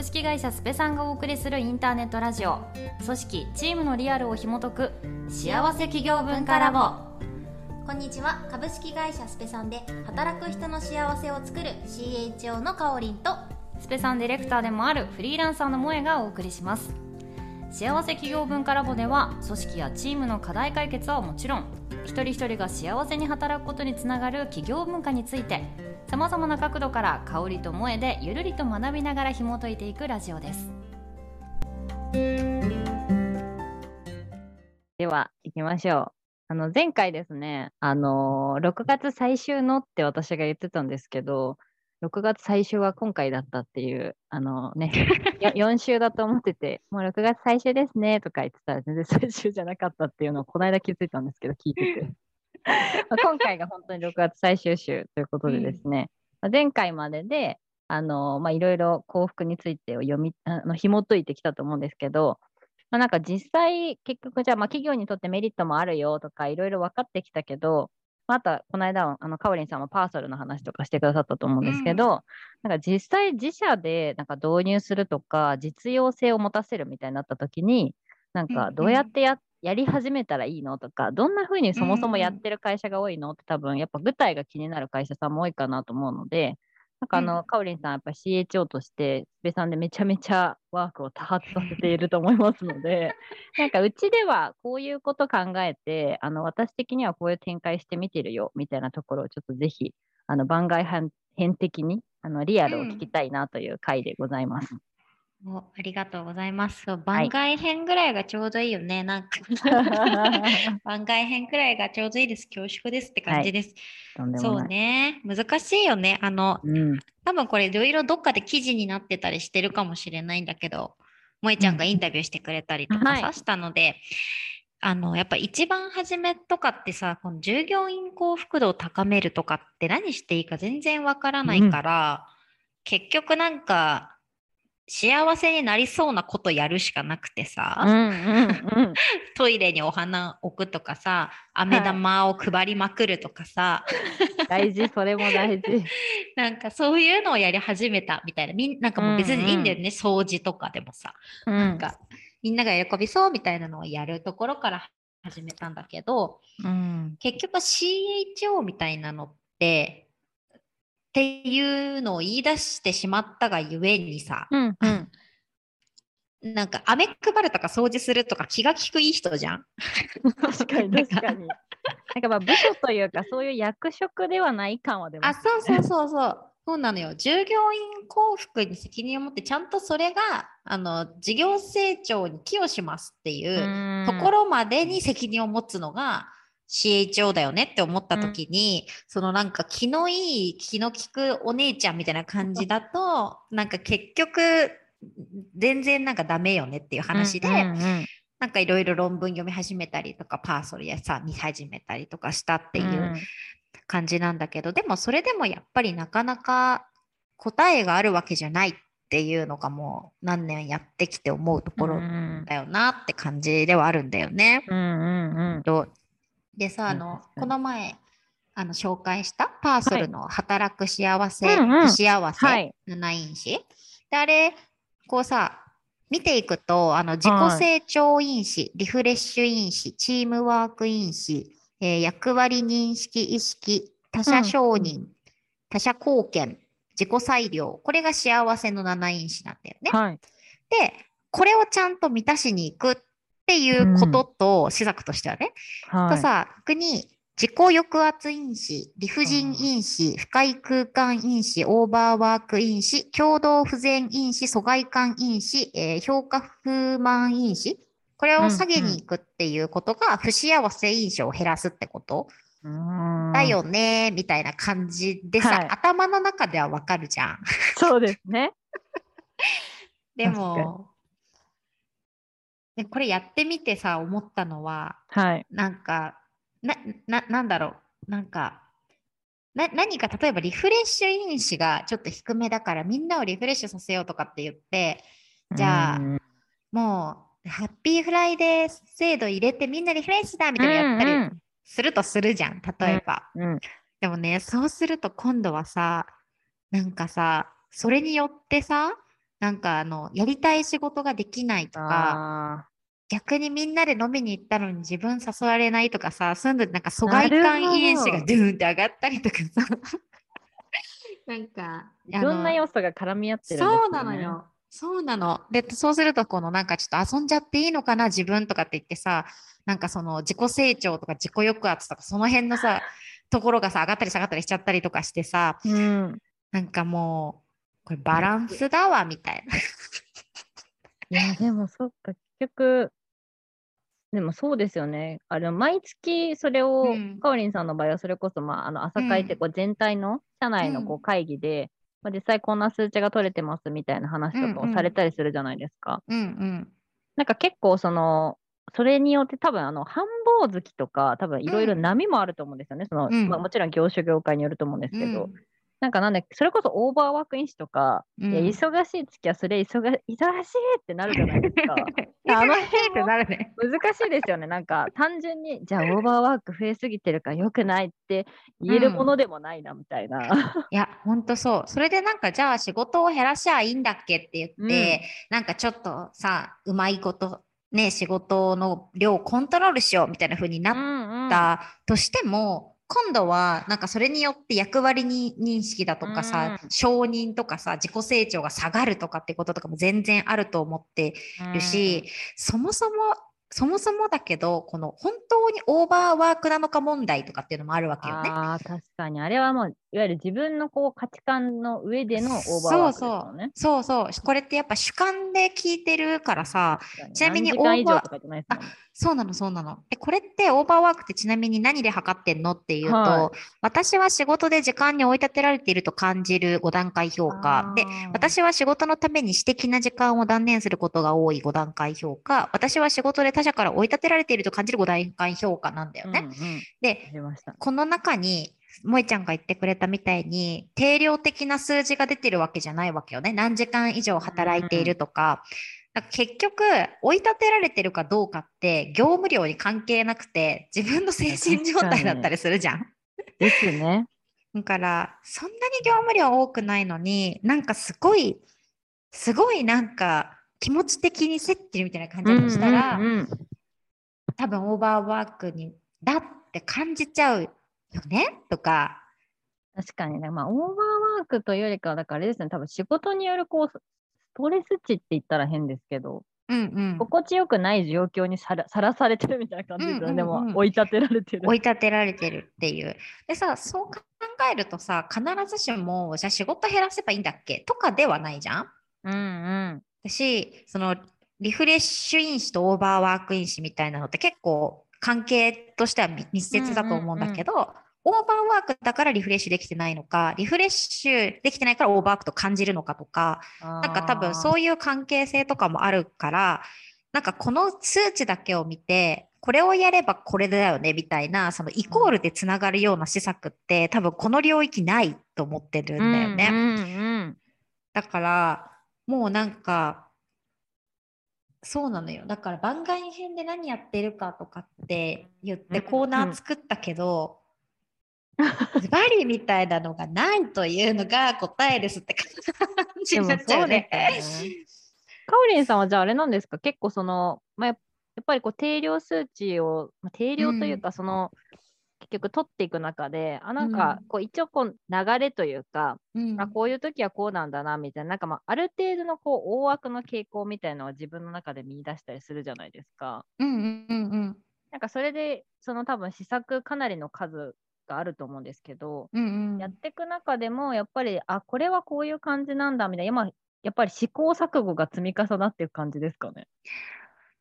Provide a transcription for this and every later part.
株式会社スペさんがお送りするインターネットラジオ。組織チームのリアルを紐解く。幸せ企業文化ラボ。こんにちは。株式会社スペさんで働く人の幸せを作る CHO のかおりんとスペさんディレクターでもあるフリーランサーの萌えがお送りします。幸せ企業文化ラボでは組織やチームの課題解決はもちろん一人一人が幸せに働くことにつながる企業文化についてさまざまな角度から香りと萌えでゆるりと学びながら紐解いていくラジオです。では行きましょう。あの前回ですねあの6月最終のって私が言ってたんですけど6月最終は今回だったっていう、あのね、4 週だと思ってて、もう6月最終ですねとか言ってたら全然最終じゃなかったっていうのをこの間気づいたんですけど、聞いてて。ま今回が本当に6月最終週ということでですね、うん、前回までで、あのまあ、いろいろ幸福についてを読み、あの紐解いてきたと思うんですけど、まあ、なんか実際、結局じゃあ、まあ、企業にとってメリットもあるよとか、いろいろ分かってきたけど、また、この間、あの、かおりんさんもパーソルの話とかしてくださったと思うんですけど、うん、なんか実際自社でなんか導入するとか、実用性を持たせるみたいになった時に、なんかどうやってや、うん、やり始めたらいいのとか、どんな風にそもそもやってる会社が多いのって多分、やっぱ具体が気になる会社さんも多いかなと思うので、なんかあの、うん、かおりんさん、やっぱり CHO として、スペさんでめちゃめちゃワークを多発させていると思いますので、なんかうちではこういうこと考えて、あの、私的にはこういう展開してみてるよ、みたいなところをちょっとぜひ、あの、番外編的に、あの、リアルを聞きたいなという回でございます。うんおありがとうございます。番外編ぐらいがちょうどいいよね。はい、なんか 番外編ぐらいがちょうどいいです。恐縮ですって感じです。はい、そうね。難しいよね。あの、うん、多分これいろいろどっかで記事になってたりしてるかもしれないんだけど、萌ちゃんがインタビューしてくれたりとかさ、したので、あの、やっぱ一番初めとかってさ、この従業員幸福度を高めるとかって何していいか全然わからないから、うん、結局なんか、幸せになりそうなことやるしかなくてさ、うんうんうん、トイレにお花置くとかさ飴玉を配りまくるとかさ、はい、大事それも大事。なんかそういうのをやり始めたみたいな。みんなんかもう別にいいんだよね、うんうん、掃除とかでもさ、うん、なんかみんなが喜びそうみたいなのをやるところから始めたんだけど、うん、結局 CHO みたいなのってっていうのを言い出してしまったがゆえにさ、うんうん、なんか、飴配るとか掃除するとか気が利くいい人じゃん。確かに確かに。なんかまあ部署というかそういう役職ではない感は出ます、ね、あ、そうそうそうそう。そうなのよ。従業員幸福に責任を持って、ちゃんとそれが、あの、事業成長に寄与しますっていうところまでに責任を持つのが、CHO だよねって思った時に、うん、そのなんか気のいい気の利くお姉ちゃんみたいな感じだと なんか結局全然なんかダメよねっていう話で、うんうんうん、なんかいろいろ論文読み始めたりとかパーソルやさ見始めたりとかしたっていう感じなんだけど、でもそれでもやっぱりなかなか答えがあるわけじゃないっていうのがもう何年やってきて思うところだよなって感じではあるんだよね。うんうんうん、でさ、あの、この前、あの、紹介したパーソルの働く幸せ、はい、幸せ、7インチ。で、あれ、こうさ、見ていくと、あの、自己成長因子、はい、リフレッシュ因子、チームワーク因子、えー、役割認識意識、他者承認、うん、他者貢献、自己裁量、これが幸せの7因子なんだよね。はい、で、これをちゃんと満たしに行くっていうことと、うん、施策としてはね。はい、とさ、逆に自己抑圧因子、理不尽因子、不快空間因子、オーバーワーク因子、共同不全因子、疎外感因子、えー、評価不満因子。これを下げに行くっていうことが、不幸せ因子を減らすってこと。だよねみたいな感じでさ、はい、頭の中ではわかるじゃん。そうですね。でも、でこれやってみてさ思ったのは、はい、なんかなななんだろう。なんかな何か例えばリフレッシュ因子がちょっと低めだからみんなをリフレッシュさせようとかって言ってじゃあもうハッピーフライデー制度入れてみんなリフレッシュだみたいなやったりするとするじゃん例えば、でもねそうすると今度はさなんかさそれによってさなんかあのやりたい仕事ができないとかあ逆にみんなで飲みに行ったのに自分誘われないとかさそういうのなんか疎外感遺伝子がドゥーンって上がったりとかさ なんかーいろんな素要素が絡み合ってるね。そうなのよ。そうなの。で、そうすると、このなんかちょっと遊んじゃっていいのかな、自分とかって言ってさ、なんかその自己成長とか自己抑圧とか、その辺のさ、ところがさ、上がったり下がったりしちゃったりとかしてさ、うん。なんかもう、これバランスだわ、みたいな。いや、でもそっか、結局、でもそうですよね。あれ、毎月それを、うんかおりんさんの場合はそれこそ、まあ、あの朝会ってこう全体の社内のこうう会議で、まあ、実際こんな数値が取れてますみたいな話とかうんうんをされたりするじゃないですか。うんうん。なんか結構その、それによって多分あの繁忙月とか多分いろいろうん波もあると思うんですよね。そのうんまあ、もちろん業種業界によると思うんですけど、うんなんかなんでそれこそオーバーワーク因子とか、うんいや忙しい月はそれ忙忙しいってなるじゃないですか。あの辺ってもなるね。難しいですよね。なんか単純にじゃあオーバーワーク増えすぎてるから良くないって言えるものでもないなみたいな。いや、ほんとそう。それでなんか、じゃあ仕事を減らしゃいいんだっけって言って、なんかちょっとさ、うまいこと、ね、仕事の量をコントロールしようみたいな風になっんうんたとしても、今度はなんかそれによって役割に認識だとかさ、うん承認とかさ自己成長が下がるとかってこととかも全然あると思ってるし、そもそもそもそもだけどこの本当にオーバーワークなのか問題とかっていうのもあるわけよね。ああ、確かに。あれはもう、いわゆる自分のこう価値観の上でのオーバーワークですよね。そうそう。これってやっぱ主観で聞いてるからさちなみにオーバー上とかじゃないですもんね。そうなのそうなの。えこれってオーバーワークってちなみに何で測ってんのっていうと、は私は仕事で時間に追い立てられていると感じる5段階評価。で私は仕事のために私的な時間を断念することが多い5段階評価。私は仕事で他者から追い立てられていると感じる5段階評価なんだよね、うんうん。で。この中に萌ちゃんが言ってくれたみたいに定量的な数字が出てるわけじゃないわけよね。何時間以上働いているとか,、だから結局追い立てられてるかどうかって業務量に関係なくて自分の精神状態だったりするじゃん。ですね。だからそんなに業務量多くないのになんかすごいすごいなんか気持ち的に競ってるみたいな感じだとしたら、うんうんうん。多分オーバーワークにだって感じちゃうよね？とか確かにね、まあ、オーバーワークというよりかは、だからあれですね、多分仕事によるこう、ストレス値って言ったら変ですけど、うんうん心地よくない状況にさらさらされてるみたいな感じですよね。うんうんうんでも、追い立てられてる。追い立てられてるっていう。でさそう考えるとさ必ずしもじゃあ仕事減らせばいいんだっけ？とかではないじゃんうんうん。だしそのリフレッシュ因子とオーバーワーク因子みたいなのって結構関係としては密密接だと思うんだけど、オーバーワークだからリフレッシュできてないのかリフレッシュできてないからオーバーワークと感じるのかとかななんか多分そういう関係性とかもあるからなんかこの数値だけを見てこれをやればこれだよねみたいなそのイコールでつながるような施策って多分この領域ないと思ってるんだよね。うんうんうんだからもうなんかそうなのよ。だから番外編で何やってるかとかって言ってうんコーナー作ったけど、ズバリみたいなのがないというのが答えですって感じになっちゃそううね。かおりんさんはじゃああれなんですか？結構その、まあ、やっぱりこう定量数値を、まあ、定量というかその、結局取っていく中であなんかうんこう一応こう流れというか、うんあこういう時はこうなんだなみたいななんかまあある程度のこう大枠の傾向みたいなのは自分の中で見出したりするじゃないですか。うんうんうんうんなんかそれでその多分試作かなりの数があると思うんですけど、うんうんやっていく中でもやっぱりあこれはこういう感じなんだみたいな今やっぱり試行錯誤が積み重なっていく感じですかね。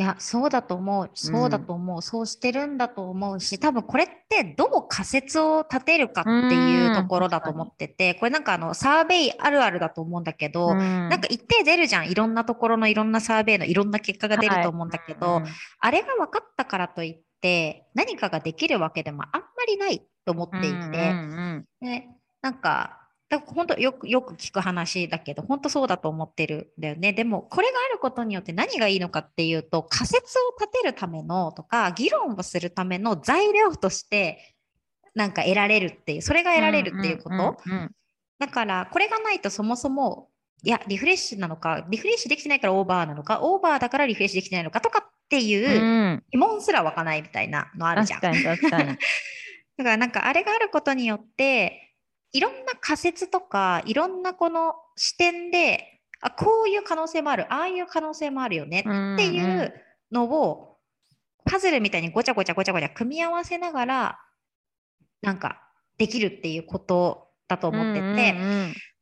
いや、そうだと思う。そうだと思う。そうしてるんだと思うし、多分これってどう仮説を立てるかっていうところだと思ってて、これなんかあのサーベイあるあるだと思うんだけど、ななんか一定出るじゃん。いろんなところのいろんなサーベイのいろんな結果が出ると思うんだけど、あれが分かったからといって何かができるわけでもあんまりないと思っていて、ね、なんか、だから本当よくよく聞く話だけど、本当そうだと思ってるんだよね。でも、これがあることによって何がいいのかっていうと、仮説を立てるためのとか、議論をするための材料として、なんか得られるっていう、それが得られるっていうこと。だから、これがないとそもそもいや、リフレッシュなのか、リフレッシュできてないからオーバーなのか、オーバーだからリフレッシュできてないのかとかっていううん疑問すら湧かないみたいなのあるじゃん。だからなんかあれがあることによって、いろんな仮説とか、いろんなこの視点で、あ、こういう可能性もある、ああいう可能性もあるよねっていんうのを、パズルみたいにごちゃごちゃごちゃごちゃ組み合わせながら、なんかできるっていうことだと思ってて、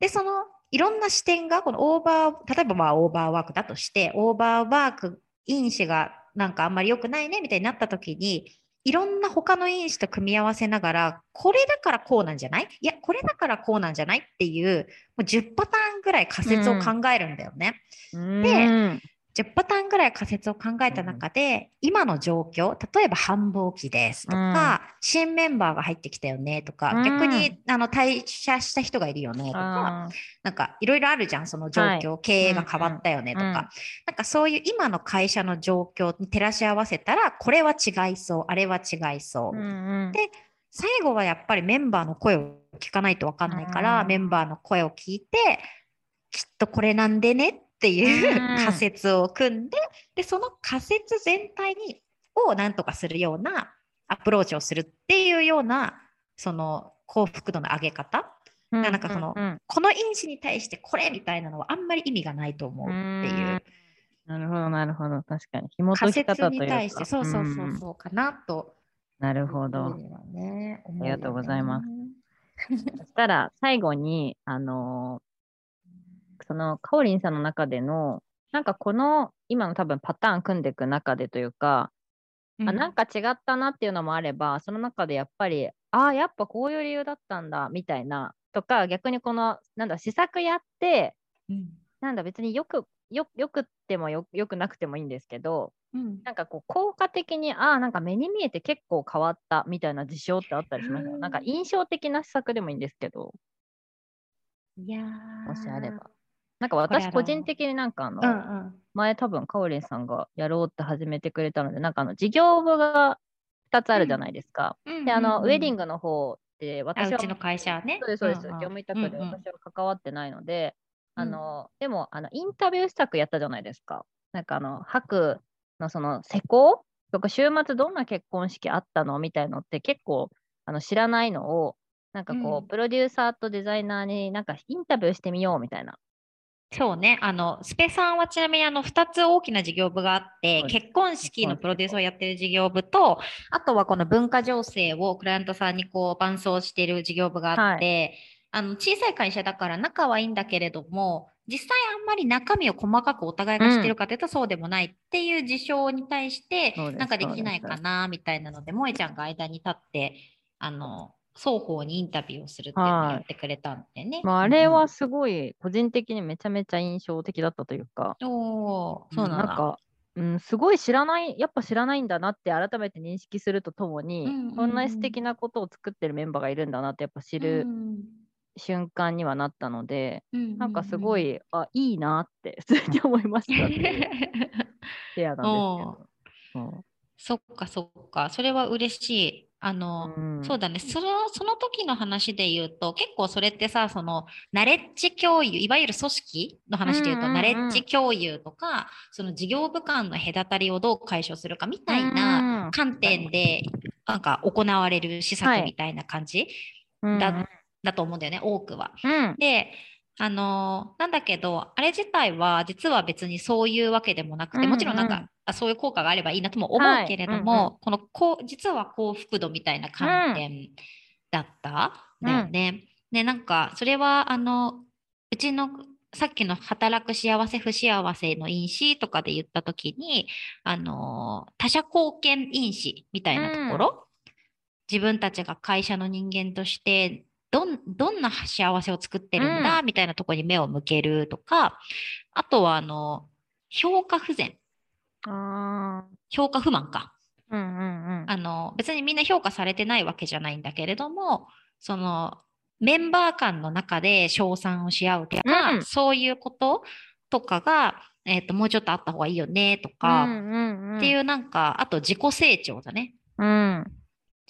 で、そのいろんな視点が、このオーバー、例えばまあオーバーワークだとして、オーバーワーク、因子がなんかあんまり良くないねみたいになった時に、いろんな他の因子と組み合わせながら、これだからこうなんじゃない？いや、これだからこうなんじゃない？っていう、もう10パターンぐらい仮説を考えるんだよね。うん10パターンぐらい仮説を考えた中で、今の状況、例えば繁忙期ですとか、新メンバーが入ってきたよねとか、うん。逆にあの退社した人がいるよねとか、あなんかいろいろあるじゃん、その状況、経営が変わったよねとか、うんうんなんかそういう今の会社の状況に照らし合わせたら、これは違いそう、あれは違いそう。ーうんうん。で最後はやっぱりメンバーの声を聞かないと分かんないから、うん。メンバーの声を聞いて、きっとこれなんでねっていう、うん仮説を組んで、で、その仮説全体にをなんとかするようなアプローチをするっていうような、その幸福度の上げ方。うんなんかそのうんこの因子に対してこれみたいなのはあんまり意味がないと思うっていう。なるほど、なるほど。確かに。紐仮解き説に方というか。対して、そうそうそうそうかなと。なるほど。あありがとうございます。そしたら、最後に、あのーその、かおりんさんの中での、なんかこの、今の多分パターン組んでいく中でというか、あなんか違ったなっていうのもあれば、その中でやっぱり、ああ、やっぱこういう理由だったんだ、みたいな、とか、逆にこの、なんだ、試作やって、うん。なんだ、別によく、よよくってもよよくなくてもいいんですけど、うん。なんかこう、効果的に、ああ、なんか目に見えて結構変わったみたいな事象ってあったりしますうんなんか印象的な施策でもいいんですけど、いやー。もしあれば。なんか私個人的になんかあの、うんうん。前多分かおりんさんがやろうって始めてくれたので、なんかあの事業部が2つあるじゃないですか。で、あの、ウェディンググの方で私はうちの会社はね。そうです、そうです。んん業務委託でうんうん私は関わってないので、うんあの、でも、あの、インタビュー施策やったじゃないですか。なんかあの、白のその施工？とか、週末どんな結婚式あったのみたいのって結構、あの、知らないのを、なんかこう、うんプロデューサーとデザイナーになんかインタビューしてみようみたいな。そうね。あの、スペさんはちなみにあの、2つ大きな事業部があってそう、です結婚式のプロデュースをやってる事業部と、あとはこの文化情勢をクライアントさんにこう伴走している事業部があって、あの、小さい会社だから仲はいいんだけれども、実際あんまり中身を細かくお互いが知ってるかというとそうでもないっていう事象に対してなんかできないかなみたいなので、萌えちゃんが間に立って、あの、双方にインタビューをするっていうのをやってくれたんでね。まあ、あれはすごい、個人的にめちゃめちゃ印象的だったというか、うん、そうなんだ。なんか、うん、すごい知らない、やっぱ知らないんだなって改めて認識するとともに、うんうんうん。こんな素敵なことを作ってるメンバーがいるんだなってやっぱ知るうん瞬間にはなったので、うんなんかすごい、あ、いいなって普通に思いましたっていう。シェアなんですけど。そう。そっかそっか、それは嬉しい。あの、うん。そうだね、その、その時の話で言うと、結構それってさ、その、ナレッジ共有、いわゆる組織の話で言うと、うんうんうん。ナレッジ共有とか、その事業部間の隔たりをどう解消するかみたいなうん観点で、なんか行われる施はい。策みたいな感じうん。だだと思うんだよね、多くは。うん。で、あのーなんだけど、あれ自体は実は別にそういうわけでもなくて、もちろんなんか、うんうんあそういう効果があればいいなとも思はい。うけれどうんも、このこう実は幸福度みたいな観点だった、うん。だよね。で、なんか、それは、あの、うちのさっきの働く幸せ不幸せの因子とかで言ったときに、あのー他者貢献因子みたいなところ、自分たちが会社の人間としてどんどんな幸せを作ってるんだ、みたいなところに目を向けるとかあとはあの評価不全。あ評価不満か。ーうんうんうん。あの別にみんな評価されてないわけじゃないんだけれどもそのメンバー間の中で称賛をし合うとか、うん。そういうこととかが、えー、ともうちょっとあった方がいいよねとか、うんうんうん、っていうなんかあと自己成長だね。うん。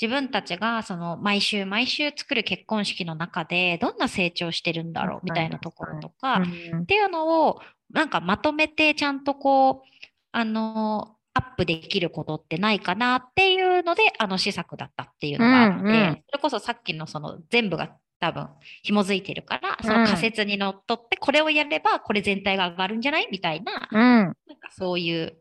自分たちがその毎週毎週作る結婚式の中でどんな成長してるんだろうみたいなところとか、っていうのをなんかまとめてちゃんとこうあのアップできることってないかなっていうのであの施策だったっていうのがあって、うんうん、それこそさっきのその全部が多分紐づいてるからその仮説にのっとってこれをやればこれ全体が上がるんじゃない？みたいな,、うん、なんかそういう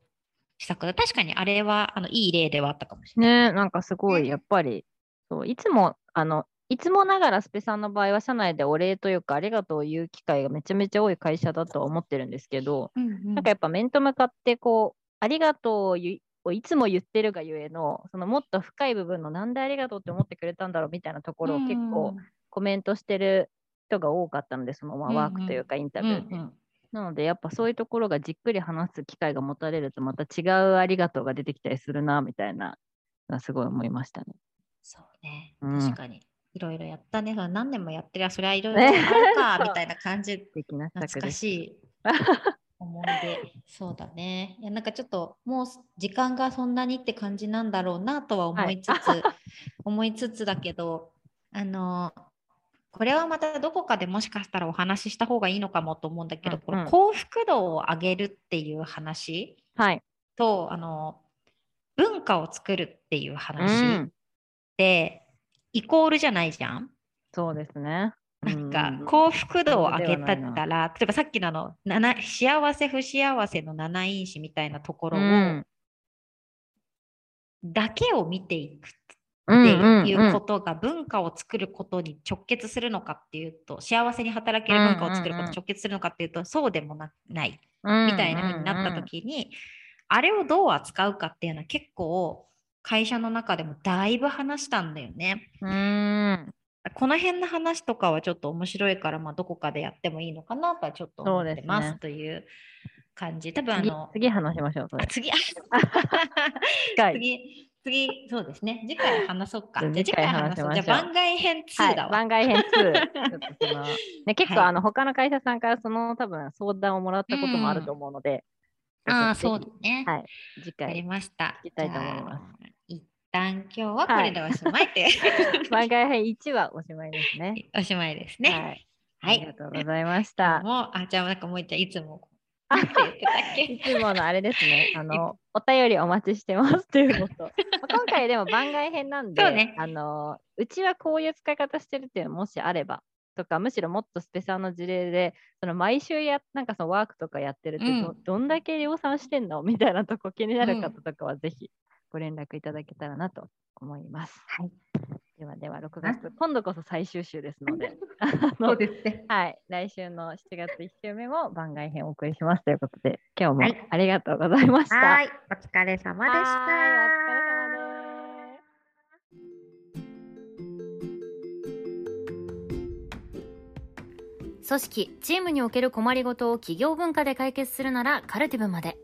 施策だ。確かにあれはあのいい例ではあったかもしれない。ねなんかすごい、やっぱり、そういつも、あの、いつもながらスペさんの場合は社内でお礼というかありがとうを言う機会がめちゃめちゃ多い会社だとは思ってるんですけど、うんうん、なんかやっぱ面と向かってこうありがとうをいつも言ってるがゆえのそのもっと深い部分のなんでありがとうって思ってくれたんだろうみたいなところを結構コメントしてる人が多かったのでそのまワークというかインタビューで、うんうん、なので、やっぱそういうところがじっくり話す機会が持たれると、また違うありがとうが出てきたりするな、みたいな、すごい思いましたね。そうね、確かに。いろいろやったね。何年もやってりゃ、それはいろいろあるか、みたいな感じ。懐かしい思い出。そうだね。いや、なんかちょっと、もう時間がそんなにって感じなんだろうなとは思いつつ、はい、思いつつだけど、あの、これはまたどこかでもしかしたらお話しした方がいいのかもと思うんだけど、うんうん、この幸福度を上げるっていう話と、はい、あの文化を作るっていう話って、イコールじゃないじゃん。そうですね。なんか幸福度を上げたったら、例えばさっきのあの幸せ不幸せの七因子みたいなところを、うん、だけを見ていくっていうことが文化を作ることに直結するのかっていうと幸せに働ける文化を作ることに直結するのかっていうとそうでもないみたいな風になった時にあれをどう扱うかっていうのは結構会社の中でもだいぶ話したんだよね。うん。この辺の話とかはちょっと面白いから、まあ、どこかでやってもいいのかなとはちょっと思ってますという感じ。多分あの次話しましょう。次。次次、そうですね。次回話そうか。じゃあ次回話そう。じゃあ番外編2だわ。番外編2。ちょっとそのね、結構、あの他の会社さんからその多分相談をもらったこともあると思うので。ああ、そうだね。はい。次回。やりました。聞きたいと思います。一旦今日はこれでおしまいって。番外編1はおしまいですね。おしまいですね。はい。ありがとうございました。もう、あ、じゃあなんかもう一回いつもいつものあれですね。あの、お便りお待ちしてますということ。今回でも番外編なんで、ね、あの、うちはこういう使い方してるっていうのもしあれば、とか、むしろもっとスペシャルの事例で、その毎週や、なんかそのワークとかやってるってど、うん、どんだけ量産してんのみたいなとこ気になる方とかはぜひご連絡いただけたらなと思います。はい。ではでは6月、今度こそ最終週ですので、そうですね。はい、来週の7月1週目も番外編をお送りしますということで、今日もありがとうございました。はい、お疲れ様でした。お疲れ様組織、チームにおける困りごとを企業文化で解決するならカルティブまで。